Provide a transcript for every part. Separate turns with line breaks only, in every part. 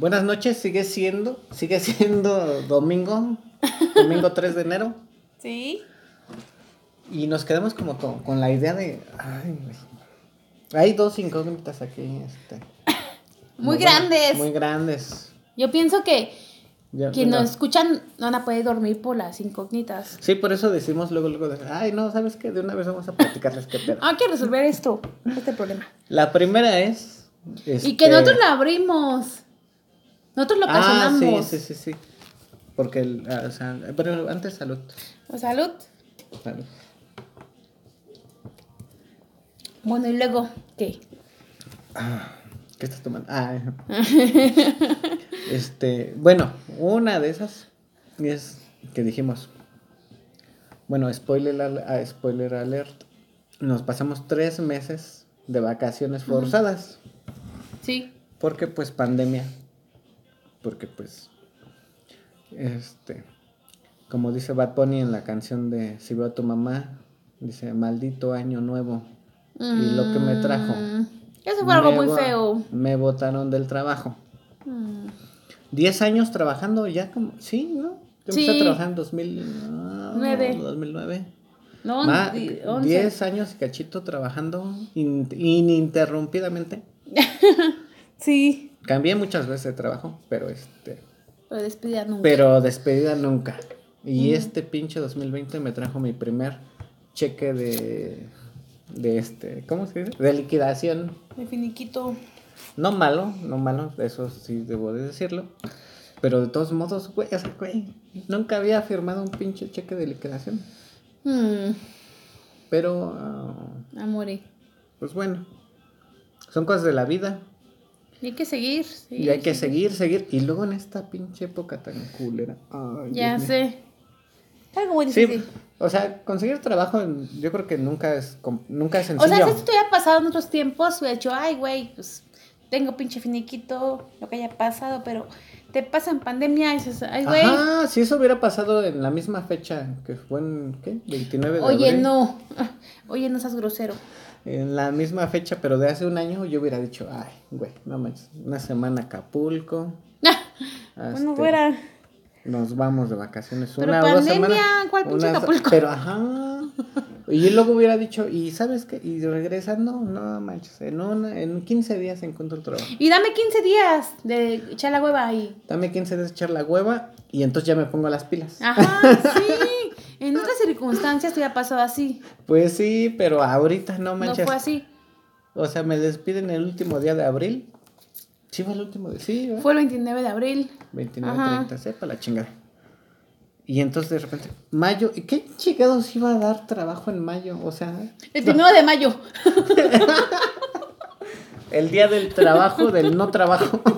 Buenas noches, sigue siendo, sigue siendo domingo, domingo 3 de enero.
Sí.
Y nos quedamos como con, con la idea de, ay. Hay dos incógnitas aquí, este.
Muy grandes.
Muy grandes.
Yo pienso que
Ya,
quien nos escuchan no van a poder dormir por las incógnitas.
Sí, por eso decimos luego, luego, de, ay, no, ¿sabes qué? De una vez vamos a platicarles qué pedo.
Hay que resolver esto, este problema.
La primera es...
Y que
este,
nosotros la abrimos. Nosotros lo
Ah,
ocasionamos.
sí, sí, sí, sí. Porque, el, ah, o sea, pero antes salud.
Salud.
salud.
Bueno, y luego, ¿qué?
¿Qué estás tomando? Ah, este, bueno, una de esas es que dijimos, bueno, spoiler, ah, spoiler alert, nos pasamos tres meses de vacaciones forzadas,
Sí.
porque pues pandemia, porque pues, este, como dice Bad Bunny en la canción de Si veo a tu mamá, dice, maldito año nuevo, y lo que me trajo.
Mm, Eso fue algo
Me
muy feo.
Me botaron del trabajo.
Mm.
10 años trabajando ya como... Sí, ¿no? Yo empecé
Sí.
a trabajar en 2009. 2009.
No,
Ma-
di- once.
10 años y cachito trabajando in- ininterrumpidamente.
Sí.
Cambié muchas veces de trabajo, pero este...
Pero despedida nunca.
Pero despedida nunca. Y este pinche 2020 me trajo mi primer cheque de... De este... ¿Cómo se dice? De liquidación.
De finiquito.
No malo, no malo, eso sí debo de decirlo. Pero de todos modos, güey, o sea, güey, nunca había firmado un pinche cheque de liquidación.
Mm,
Pero, ah,
amore.
pues bueno, son cosas de la vida.
Y hay que seguir. sí,
y hay que
sí.
seguir, seguir. Y luego en esta pinche época tan culera. ay,
Ya
Dios
sé. Algo muy
Sí,
difícil.
o sea, conseguir trabajo yo creo que nunca es, nunca es
O
sencillo.
sea, si esto hubiera pasado en otros tiempos, hubiera dicho, ay, güey, pues tengo pinche finiquito, lo que haya pasado, pero te pasa en pandemia y dices, ay, güey.
Ajá, si eso hubiera pasado en la misma fecha que fue en, ¿qué? 29 de
Oye,
abril.
no. Oye, no seas grosero.
En la misma fecha, pero de hace un año, yo hubiera dicho, ay, güey, no manches, una semana Acapulco.
Bueno,
este,
fuera.
Nos vamos de vacaciones
Pero
una o dos
pandemia,
semanas.
¿cuál pinche
unas-
Acapulco?
Pero ajá. Y luego hubiera dicho, ¿y sabes qué? Y regresando, no manches, en, una, en 15 días encuentro el trabajo.
Y dame 15 días de echar la hueva ahí.
Dame 15 días de echar la hueva y entonces ya me pongo las pilas.
Ajá, sí. En otras circunstancias te hubiera pasado así.
Pues sí, pero ahorita no
No
manches.
fue así.
O sea, me despiden el último día de abril. Sí, fue el último día, sí, ¿verdad?
Fue el 29 de abril.
29,
Ajá.
30, sepa la chingada. Y entonces de repente, mayo, ¿y ¿qué chingados iba a dar trabajo en mayo? O sea,
El primero de mayo.
el día del trabajo, del no trabajo.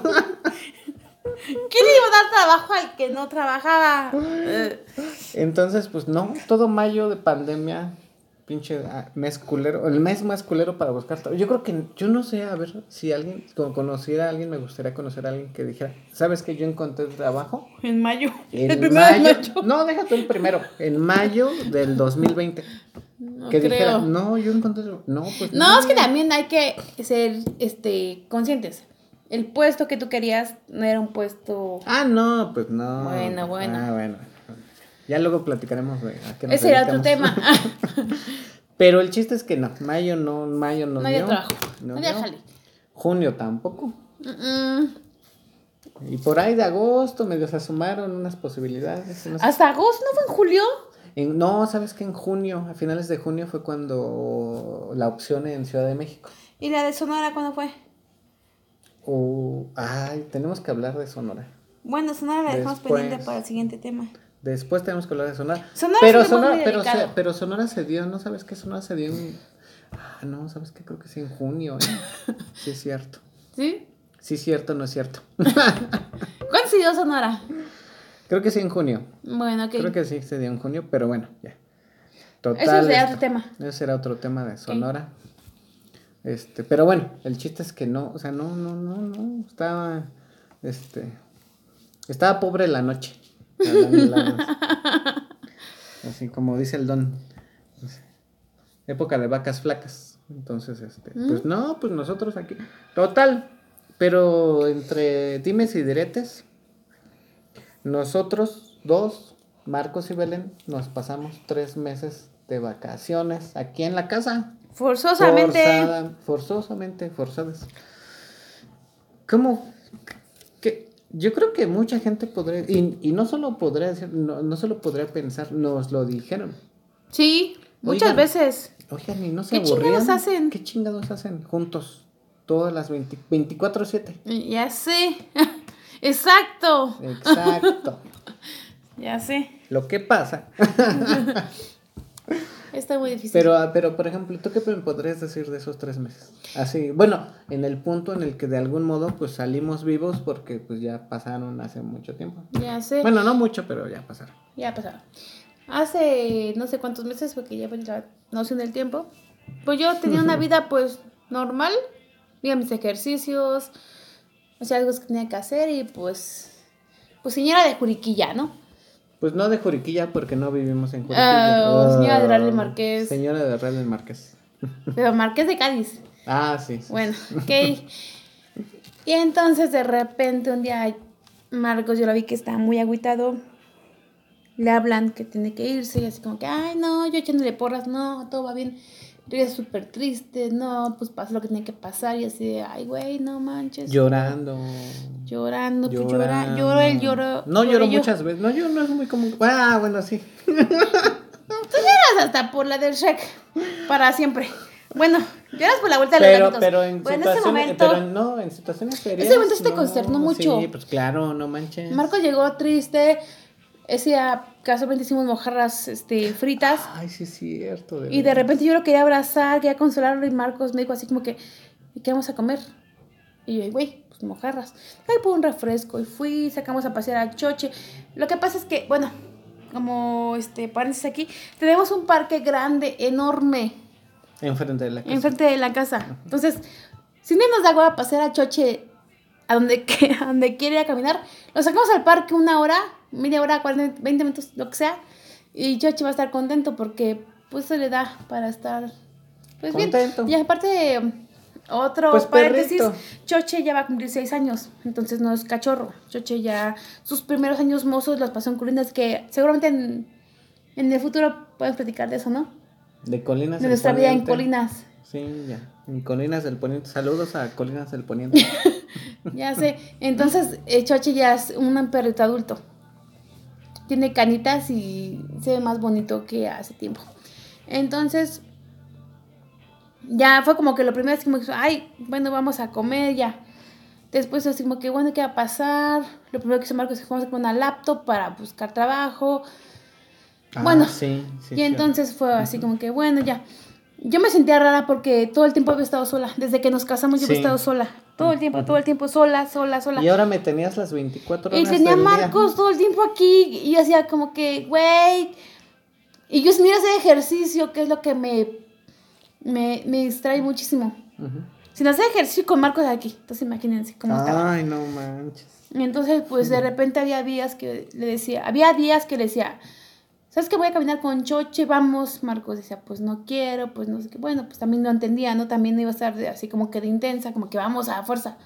¿Quién le iba a dar trabajo al que no trabajaba?
Entonces, pues no, todo mayo de pandemia, pinche ah, mes culero, el mes más culero para buscar trabajo. Yo creo que, yo no sé, a ver, si alguien, como conociera a alguien, me gustaría conocer a alguien que dijera, ¿sabes que yo encontré trabajo?
en mayo.
En
el primero
mayo,
de mayo.
No, déjate el primero, en mayo del 2020.
No
que
creo.
dijera, no, yo encontré trabajo. No, pues
No, es que también hay que ser este conscientes. El puesto que tú querías no era un puesto.
Ah, no, pues no.
Bueno, bueno.
Ah, bueno. Ya luego platicaremos de a qué nos
Ese era otro tema.
Pero el chiste es que no, mayo no, mayo no dio,
trabajo.
no dio. Junio tampoco.
Mm,
Y por ahí de agosto medio se sumaron unas posibilidades. unas-
Hasta agosto, ¿no fue en julio?
En- no, sabes que en junio, a finales de junio fue cuando la opción en Ciudad de México.
¿Y la de Sonora cuándo fue?
O, ay, tenemos que hablar de Sonora.
Bueno, Sonora la dejamos
Después.
pendiente para el siguiente tema.
Después tenemos que hablar de Sonora.
Sonora
pero,
es
Sonora pero, se-
delicado.
pero Sonora se dio, ¿no sabes qué? Sonora se dio en... Ah, no, ¿sabes qué? Creo que sí en junio. ¿eh? Sí es cierto.
¿Sí?
Sí es cierto, no es cierto.
¿Cuándo se dio Sonora?
Creo que sí en junio.
Bueno, ok.
Creo que sí se dio en junio, pero bueno, ya. Total.
Eso
esto-
otro tema.
Ese será otro tema de Sonora. Este, pero bueno, el chiste es que no, o sea, no, no, no, no. Estaba, este, estaba pobre la noche. Así como dice el don. Época de vacas flacas. Entonces, este,
¿Mm?
pues no, pues nosotros aquí. Total. Pero entre dimes y diretes, nosotros dos, Marcos y Belén, nos pasamos tres meses de vacaciones aquí en la casa.
Forzosamente.
Forzada- forzosamente, forzadas. ¿Cómo? Yo creo que mucha gente podría, y, y no solo podría decir, no, no solo podría pensar, nos lo dijeron.
Sí, muchas
Oigan.
veces.
Oigan, y no se
¿Qué
aburrían.
chingados hacen?
¿Qué chingados hacen juntos? Todas las 20 24-7.
Ya sé. Exacto.
Exacto.
Ya sé.
Lo que pasa.
Está muy difícil.
Pero, ah, pero, por ejemplo, ¿tú qué me podrías decir de esos tres meses? Así, bueno, en el punto en el que de algún modo pues salimos vivos porque pues ya pasaron hace mucho tiempo.
ya sé.
Bueno, no mucho, pero ya pasaron.
Ya pasaron. Hace no sé cuántos meses, porque ya la noción del tiempo, pues yo tenía una vida pues normal, iba mis ejercicios, hacía algo que tenía que hacer y pues, pues señora de Juriquilla, ¿no?
Pues no de Juriquilla porque no vivimos en Juriquilla.
Ah, señora de Real del
Ah,
Marqués.
Señora de Real del Marqués.
Pero Marqués de Cádiz.
Ah, sí. sí.
Bueno, ok. Y entonces de repente un día Marcos yo lo vi que estaba muy agüitado. Le hablan que tiene que irse y así como que, ay no, yo echándole porras, no, todo va bien. Ya súper triste, no, pues pasó lo que tenía que pasar y así de, ay güey, no manches.
Llorando.
Llorando, pues llora,
Llorando.
lloró él, lloró.
No lloro
yo.
muchas veces. No, yo no es muy común. Ah, bueno, sí.
Lloras hasta por la del Shrek, para siempre. Bueno, lloras por la vuelta de los
Pero,
gatitos.
pero en
bueno, en ese
situaciones,
momento...
pero no, en situaciones serias.
Ese momento sí te
no,
consternó mucho.
Sí, pues claro, no manches.
Marcos llegó triste. Ese día casualmente hicimos mojarras este, fritas.
Ay, sí, es cierto.
Y de repente yo lo quería abrazar, quería consolarlo. Y Marcos me dijo así como que, ¿y qué vamos a comer? Y yo, güey, pues mojarras. Ay, por un refresco. Y fui, sacamos a pasear a Choche. Lo que pasa es que, bueno, como este paréntesis aquí, tenemos un parque grande, enorme,
Enfrente de la casa.
enfrente de la casa. Entonces, si no nos da agua pasear a Choche a donde, a donde quiere ir a caminar, lo sacamos al parque una hora, media hora, 40, 20 minutos, lo que sea, y Choche va a estar contento porque pues se le da para estar pues
Contento.
bien. Y aparte, otro
Pues,
paréntesis,
perrito.
Choche ya va a cumplir 6 años, entonces no es cachorro. Choche ya, sus primeros años mozos los pasó en colinas que seguramente en, en el futuro puedes platicar de eso, ¿no?
De Colinas
De nuestra vida en colinas.
Sí, ya. En Colinas del Poniente. Saludos a Colinas del Poniente.
Ya sé. Entonces, eh, Choche ya es un perrito adulto. Tiene canitas y se ve más bonito que hace tiempo. Entonces, ya fue como que lo primero es como que, ay, bueno, vamos a comer ya. Después así como que, bueno, ¿qué va a pasar? Lo primero que hizo Marcos es que vamos a una laptop para buscar trabajo.
Ah,
Bueno,
sí, sí,
y
sí.
entonces fue así como que, bueno, ya. Yo me sentía rara porque todo el tiempo había estado sola. Desde que nos casamos yo
Sí.
había estado sola. Todo el tiempo, todo el tiempo sola, sola, sola.
Y ahora me tenías las 24 horas
Y tenía
del día.
Marcos todo el tiempo aquí y yo hacía como que, güey. Y yo sin ir a hacer ejercicio, que es lo que me, me, me distrae muchísimo.
Ujú.
Sin hacer ejercicio con Marcos aquí. Entonces imagínense cómo estaba.
Ay, no manches.
Y entonces, pues de repente había días que le decía, había días que le decía, ¿sabes que voy a caminar con Choche? Vamos. Marcos decía, pues no quiero, pues no sé qué. Bueno, pues también lo entendía, ¿no? También iba a estar así como que de intensa, como que vamos a fuerza.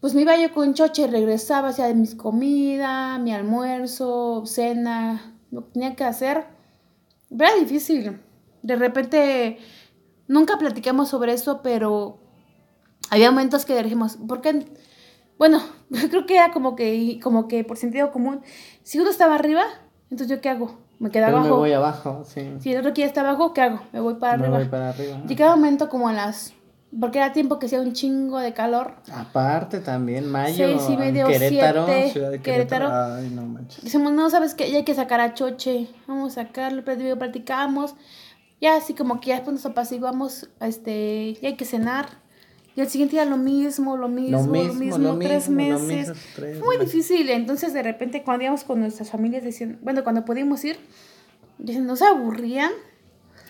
Pues me iba yo con Choche, regresaba, hacía mis comida, mi almuerzo, cena, lo que tenía que hacer. Era difícil. De repente, nunca platicamos sobre eso, pero había momentos que dijimos, ¿por qué? Bueno, creo que era como que, como que por sentido común, si uno estaba arriba, entonces yo qué hago? Me quedaba
Pero me
abajo.
voy abajo, sí.
Si el otro quiere estar abajo, ¿qué hago? Me voy para
me
arriba.
voy para arriba.
Llegaba un momento como a las, porque era tiempo que hacía un chingo de calor.
Aparte también, mayo,
Seis y medio,
Querétaro,
siete,
ciudad de Querétaro.
Querétaro.
Ay, no manches.
Decimos, no, ¿sabes qué? Ya hay que sacar a Choche. Vamos a sacarlo, pero platicamos. Ya así como que ya después nos apaciguamos, este, ya hay que cenar. Y al siguiente día lo mismo, lo mismo, lo mismo,
lo
tres
mismo, lo
meses.
mismo, tres
Muy
meses.
difícil. Entonces, de repente, cuando íbamos con nuestras familias, decían, bueno, cuando pudimos ir, dicen, ¿no se aburrían?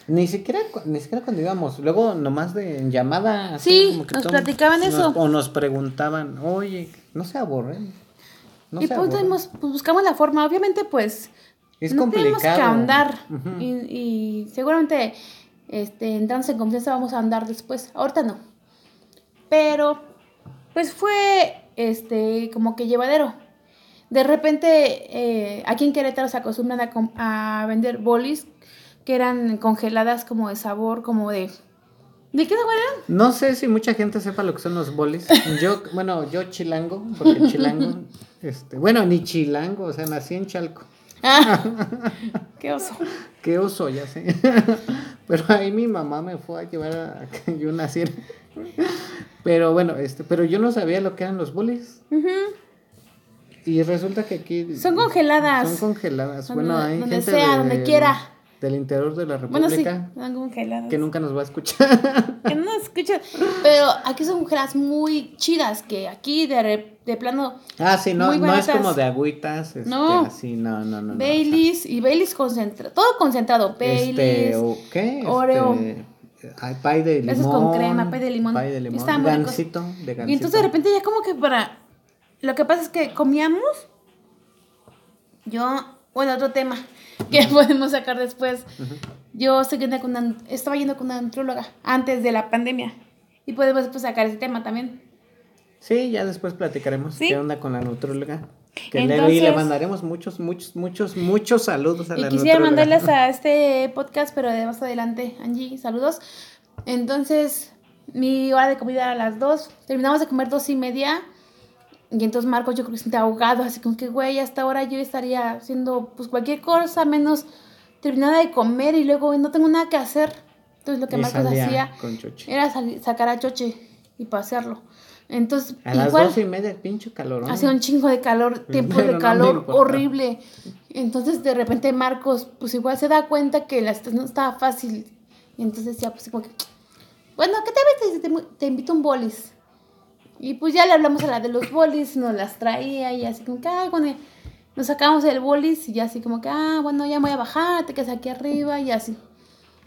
Ni siquiera, ni siquiera cuando íbamos, luego nomás de llamada. así
Sí,
como que
nos
todo-
platicaban
nos-
eso.
O nos preguntaban, oye, no se aburren. No
y
se
pues,
aburren.
tuvimos- pues, buscamos la forma. Obviamente, pues,
Es
no tenemos que
complicado.
andar. Y, y seguramente, este, entrando en confianza, vamos a andar después. Ahorita no. Pero, pues fue, este, como que llevadero. De repente, eh, aquí en Querétaro se acostumbran a, a vender bolis que eran congeladas como de sabor, como de... ¿De qué sabor eran?
No sé si mucha gente sepa lo que son los bolis. Yo, bueno, yo chilango, porque chilango, este, bueno, ni chilango, o sea, nací en Chalco.
Ah, qué oso.
Qué oso, ya sé. Pero ahí mi mamá me fue a llevar a que yo naciera. Pero bueno, este, pero yo no sabía lo que eran los bolis.
Ujú.
Y resulta que aquí
Son congeladas.
Son congeladas.
Donde-
bueno, hay
donde
gente
sea,
de-
donde quiera.
Del interior de la
Bueno, sí,
República
son congeladas.
que nunca nos va a escuchar.
Que no escuchan. Pero aquí son mujeres muy chidas que aquí de, re- de plano
ah, sí, no, no es como de agüitas, este,
No.
así, no, no, no. no,
Baileys y Baileys concentrado. Todo concentrado.
sea,
Baileys.
este, o qué?
Oreo.
Este, hay pay de limón.
Esos con crema, pay de limón.
Pay de limón.
Ricos.
gansito, de gansito.
Y entonces de repente ya como que para... Lo que pasa es que comíamos... Yo... Bueno, otro tema que podemos sacar después. Yo estoy yendo con una- estaba yendo con una antróloga antes de la pandemia. Y podemos después sacar ese tema también.
Sí, ya después platicaremos
¿Sí?
qué onda con la nutróloga. Que
Entonces-
le mandaremos muchos, muchos, muchos, muchos saludos a
Y
la
quisiera
nutróloga.
mandarles a este podcast, pero de más adelante, Angie, saludos. Entonces, mi hora de comida era a las 2. Terminamos de comer dos y media. Y entonces Marcos yo creo que se siente ahogado, así como que, güey, hasta ahora yo estaría haciendo pues cualquier cosa menos terminada de comer y luego no tengo nada que hacer. Entonces lo que
Y
Marcos hacía era sacar a Choche y pasearlo. Entonces,
A las
igual,
dos y media, pinche calor.
Hacía un chingo de calor, tiempo
Pero no
de calor horrible. Entonces de repente Marcos, pues igual se da cuenta que la situación no estaba fácil. Y entonces ya pues como que, bueno, ¿qué te ves? Te, te invito a un bolis. Y pues ya le hablamos a la de los bolis, nos las traía y así como que, ay, bueno, nos sacamos el bolis y ya así como que, ah, bueno, ya voy a bajar, te quedas aquí arriba y así.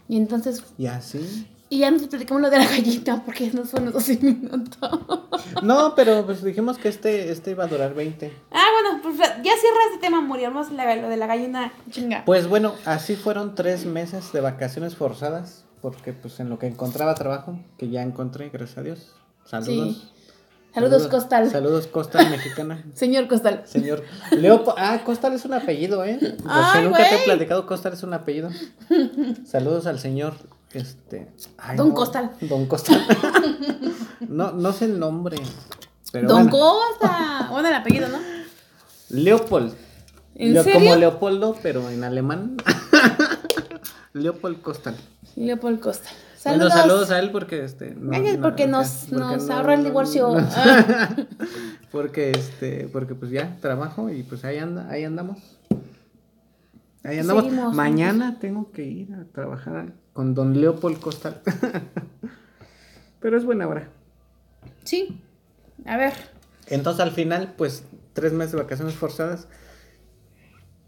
Y entonces,
Y así.
y ya nos platicamos lo de la gallina porque nos fueron dos minutos.
No, pero pues dijimos que este, este iba a durar 20.
Ah, bueno, pues ya cierra este tema, moríamos lo de la gallina chinga.
Pues bueno, así fueron tres meses de vacaciones forzadas. Porque pues en lo que encontraba trabajo, que ya encontré, gracias a Dios. Saludos.
Saludos, Costal.
Saludos, Costal, mexicana.
Señor Costal.
Señor Leopo. Ah, Costal es un apellido, ¿eh?
Ay,
nunca te he platicado, Costal es un apellido. Saludos al señor. Este. ay,
Don
no,
Costal.
Don Costal. no, no sé el nombre. Pero
Don
bueno.
Costa. Bueno, el apellido, ¿no?
Leopold.
¿En
Leo-
serio?
Como Leopoldo, pero en alemán. Leopold Costal.
Leopold Costa.
Bueno,
Saludos.
saludos a él porque este. no- no,
porque
acá,
nos,
porque
nos
no-
ahorra el
no-
divorcio.
no-
Ah.
porque este, porque pues ya trabajo y pues ahí anda, ahí andamos. Ahí andamos.
Seguimos.
Mañana tengo que ir a trabajar con don Leopold Costal. Pero es buena hora.
Sí. A ver.
Entonces al final, pues, tres meses de vacaciones forzadas.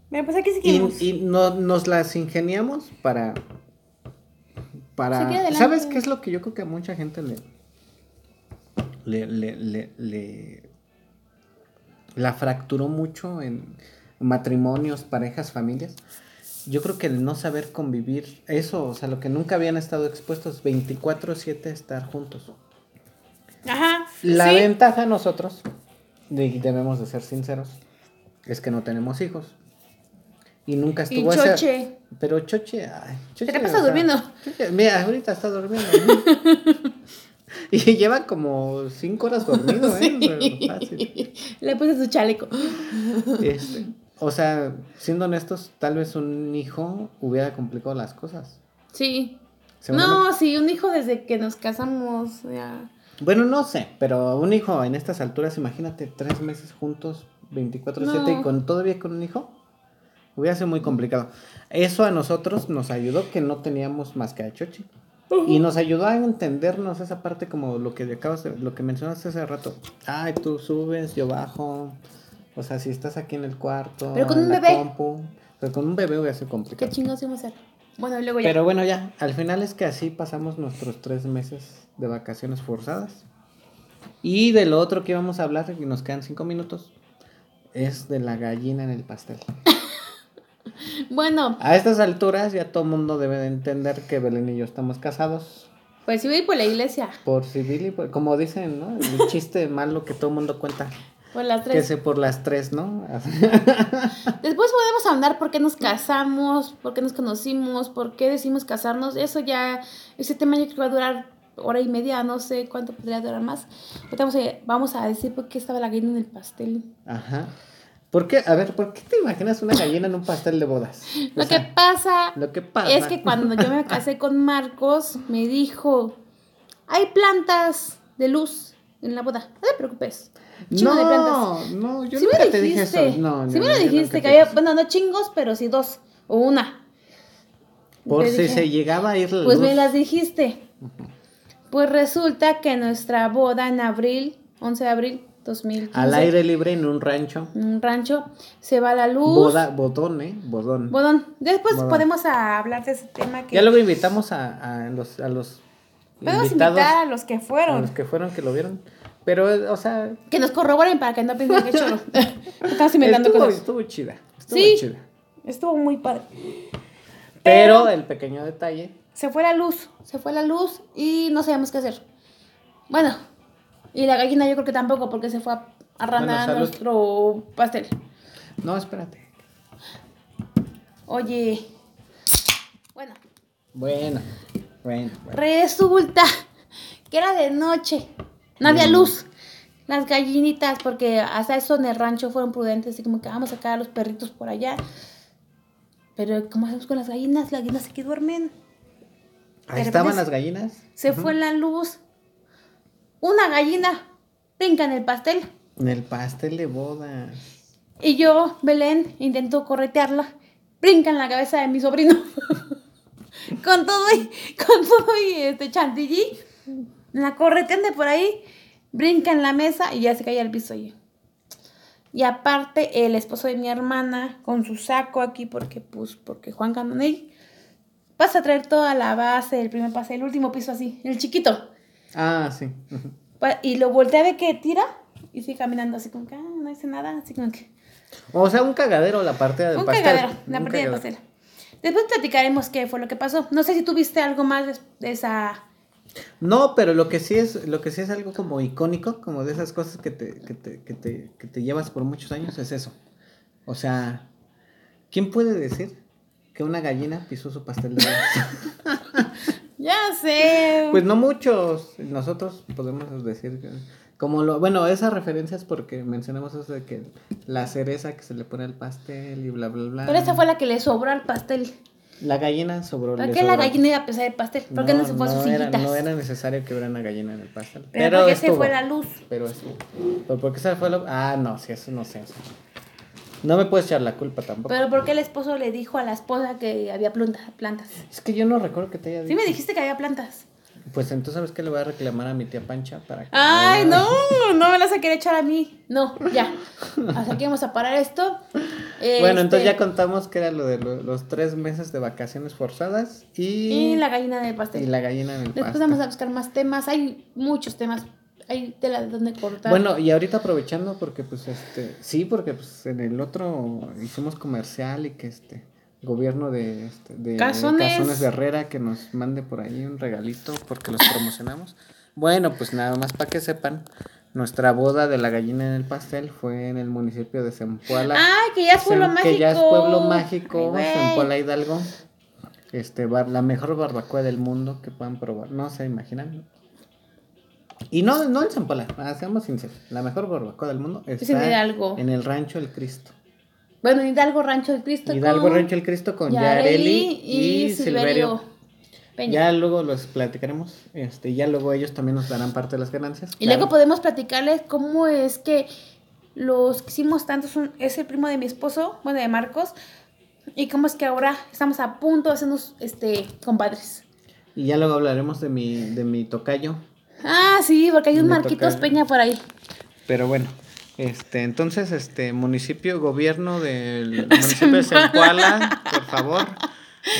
Mira, pues aquí
Y,
seguimos.
y no- nos las ingeniamos para. Para. ¿Sabes qué es lo que yo creo que a mucha gente le. Le. le, le, le- la fracturó mucho en matrimonios, parejas, familias. Yo creo que el no saber convivir, eso, o sea, lo que nunca habían estado expuestos 24/7 a estar juntos.
Ajá.
La
sí.
ventaja nosotros, y debemos de ser sinceros, es que no tenemos hijos. Y nunca
Y
estuvo ese-
Choche.
Pero Choche, ay, Choche,
pasa durmiendo.
Choche- mira, ahorita está durmiendo. ¿no? y lleva como cinco horas dormido, ¿eh? Pero fácil.
Le puse su chaleco.
Este, o sea, siendo honestos, tal vez un hijo hubiera complicado las cosas.
Sí. No, sí, un hijo desde que nos casamos. Ya.
Bueno, no sé, pero un hijo en estas alturas, imagínate, tres meses juntos, 24/7 y con todavía con un hijo, hubiera sido muy complicado. Eso a nosotros nos ayudó que no teníamos más que a Chochi. Y nos ayudó a entendernos esa parte como lo que acabas de, lo que mencionaste hace rato. Ay, tú subes, yo bajo. O sea, si estás aquí en el cuarto,
Pero con
en
un
la
bebé.
compu. Pero con un bebé hubiera sido
¿Qué
complicado.
chingados íbamos a hacer? Bueno, luego ya.
Pero bueno, ya, al final es que así pasamos nuestros tres meses de vacaciones forzadas. Y de lo otro que íbamos a hablar, y nos quedan cinco minutos, es de la gallina en el pastel.
Bueno,
A estas alturas ya todo el mundo debe de entender que Belén y yo estamos casados.
Por civil y por la iglesia.
Por civil y por, como dicen, ¿no? El chiste malo que todo el mundo cuenta.
Por las
Que
tres.
se por las tres, ¿no?
Después podemos hablar por qué nos casamos, por qué nos conocimos, por qué decimos casarnos. Eso ya, ese tema yo creo que va a durar hora y media, no sé cuánto podría durar más. Ahorita vamos a, vamos a decir por qué estaba la gallina en el pastel.
Ajá. ¿Por qué? A ver, ¿por qué te imaginas una gallina en un pastel de bodas? O
Lo
sea,
que pasa
lo que pasa.
es que cuando yo me casé con Marcos, me dijo, hay plantas de luz en la boda, no te preocupes. Chingo
no,
de plantas.
no, yo nunca te dije eso. No, no,
me lo dijiste,
te
que había, bueno, no chingos, pero sí dos o una.
Por
Te
si
dije,
se llegaba a ir la
Pues
luz.
me las dijiste. Pues resulta que nuestra boda en abril, 11 de abril 2015,
Al aire libre en un rancho.
en un rancho, se va la luz.
Boda, bodón, ¿eh? Bodón.
Bodón. Después
Bodón.
podemos a hablar de ese tema que
Ya luego invitamos a, a los, a los
podemos
invitados,
invitar a los que
a
fueron.
los que fueron que lo vieron. Pero, o sea,
Que nos corroboren para que no piensen que choro. Estamos inventando
estuvo,
cosas.
estuvo chida. Estuvo
Sí.
chida.
Estuvo muy padre.
Pero el pequeño detalle.
Se fue la luz, se fue la luz y no sabíamos qué hacer. Bueno, y la gallina yo creo que tampoco porque se fue a arranar
salud.
nuestro pastel.
No, espérate.
Oye, bueno,
Bueno, bueno, bueno.
resulta que era de noche, no había luz. Las gallinitas, porque hasta eso en el rancho fueron prudentes, así como que vamos a sacar a los perritos por allá. Pero, ¿cómo hacemos con las gallinas? Las gallinas aquí duermen.
Ahí estaban las gallinas.
Se fue la luz. Una gallina brinca en el pastel.
En el pastel de bodas.
Y yo, Belén, intento corretearla. Brinca en la cabeza de mi sobrino. con todo y, con todo y este chantilly. La corretean de por ahí. Brinca en la mesa y ya se cae al piso. Y, y aparte, el esposo de mi hermana, con su saco aquí, porque pues, porque Juan Canonel pasa a traer toda la base, el primer pase, el último piso así, el chiquito.
Ah, sí.
Y lo voltea de que tira y sigue caminando así como que, ah, no dice nada, así como que...
O sea, un cagadero la parte del
Un
pastel.
cagadero, la
Un
partida de
cagadero.
pastel. Después platicaremos qué fue lo que pasó. No sé si tuviste algo más de, de esa...
No, pero lo que sí es, lo que sí es algo como icónico, como de esas cosas que te, que te, que te, que te llevas por muchos años, es eso. O sea, ¿quién puede decir que una gallina pisó su pastel de?
Ya sé.
Pues no muchos. Nosotros podemos decir que. Como lo. Bueno, esas referencias porque mencionamos eso de que la cereza que se le pone al pastel y bla, bla, bla.
Pero esa fue la que le sobró al pastel.
La gallina sobró.
¿Por qué la gallina iba a pesar el pastel? ¿Por qué no, se fue a sus
era,
sillitas?
no era necesario que hubiera una gallina en el pastel.
Pero, ¿por qué se
estuvo.
fue la luz?
Pero eso. ¿Pero por qué se fue la.? Ah, no, sí, eso no sé. No me puedes echar la culpa tampoco.
Pero ¿por qué el esposo le dijo a la esposa que había planta- plantas?
Es que yo no recuerdo que te haya dicho.
Sí me dijiste que había plantas.
Pues entonces, ¿sabes qué le voy a reclamar a mi tía Pancha para que.
Ay, no, no me las a querer echar a mí. No, ya. Hasta aquí vamos a parar esto.
Bueno, entonces ya
Este,
contamos que era lo de lo- los tres meses de vacaciones forzadas y,
Y la gallina del pastel.
y la gallina en el
Después vamos a buscar más temas. Hay muchos temas. Hay tela de donde cortar.
Bueno, y ahorita aprovechando porque pues este, sí, porque pues en el otro hicimos comercial y que este gobierno de, este, de
Cazones.
Cazones de Herrera que nos mande por ahí un regalito porque los promocionamos. Bueno, pues nada más para que sepan, nuestra boda de la gallina en el pastel fue en el municipio de Zempoala.
Ay, que ya es pueblo
Sem-
mágico.
Que ya es pueblo mágico,
Ay, güey.
Zempoala Hidalgo. Este, bar- la mejor barbacoa del mundo que puedan probar. No se imaginan. Y no, no en Zempoala, ah, seamos sinceros. La mejor barbacoa del mundo está
en Hidalgo.
en el Rancho El Cristo.
Bueno, Hidalgo Rancho del Cristo.
Hidalgo
con
Rancho El Cristo con
Yareli
Yareli y, Silverio.
Peña.
Ya luego los platicaremos. Este, ya luego ellos también nos darán parte de las ganancias.
Y
claro.
luego podemos platicarles cómo es que los que hicimos tanto son, es el primo de mi esposo, bueno, de Marcos, y cómo es que ahora estamos a punto de hacernos este, compadres.
Y ya luego hablaremos de mi, de mi tocayo.
Ah, sí, porque hay un
Me
Marquitos
toca-
Peña por ahí.
Pero bueno, este, entonces, este, municipio, gobierno del municipio de Zempoala, por favor.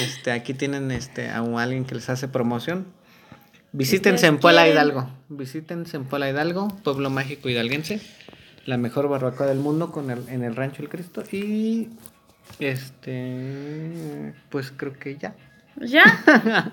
Este, aquí tienen este a un- alguien que les hace promoción. Visiten Zempoala. Hidalgo. Visiten Zempoala Hidalgo, pueblo mágico hidalguense. La mejor barbacoa del mundo con el, en el rancho El Cristo. Y este pues creo que ya.
Ya,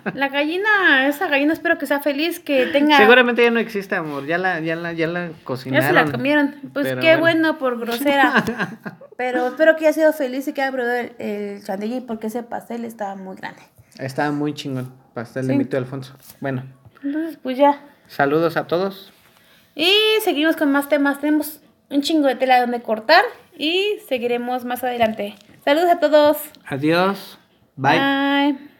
la gallina, esa gallina espero que sea feliz, que tenga...
Seguramente ya no existe, amor, ya la, ya la, ya la cocinaron.
Ya se la comieron, pues qué bueno. por grosera. Pero espero que haya sido feliz y que haya probado el, el chantilly porque ese pastel estaba muy grande.
Estaba muy chingón, pastel de mito Alfonso. Bueno.
Entonces, pues ya.
Saludos a todos.
Y seguimos con más temas, tenemos un chingo de tela donde cortar y seguiremos más adelante. Saludos a todos.
Adiós. Bye. Bye.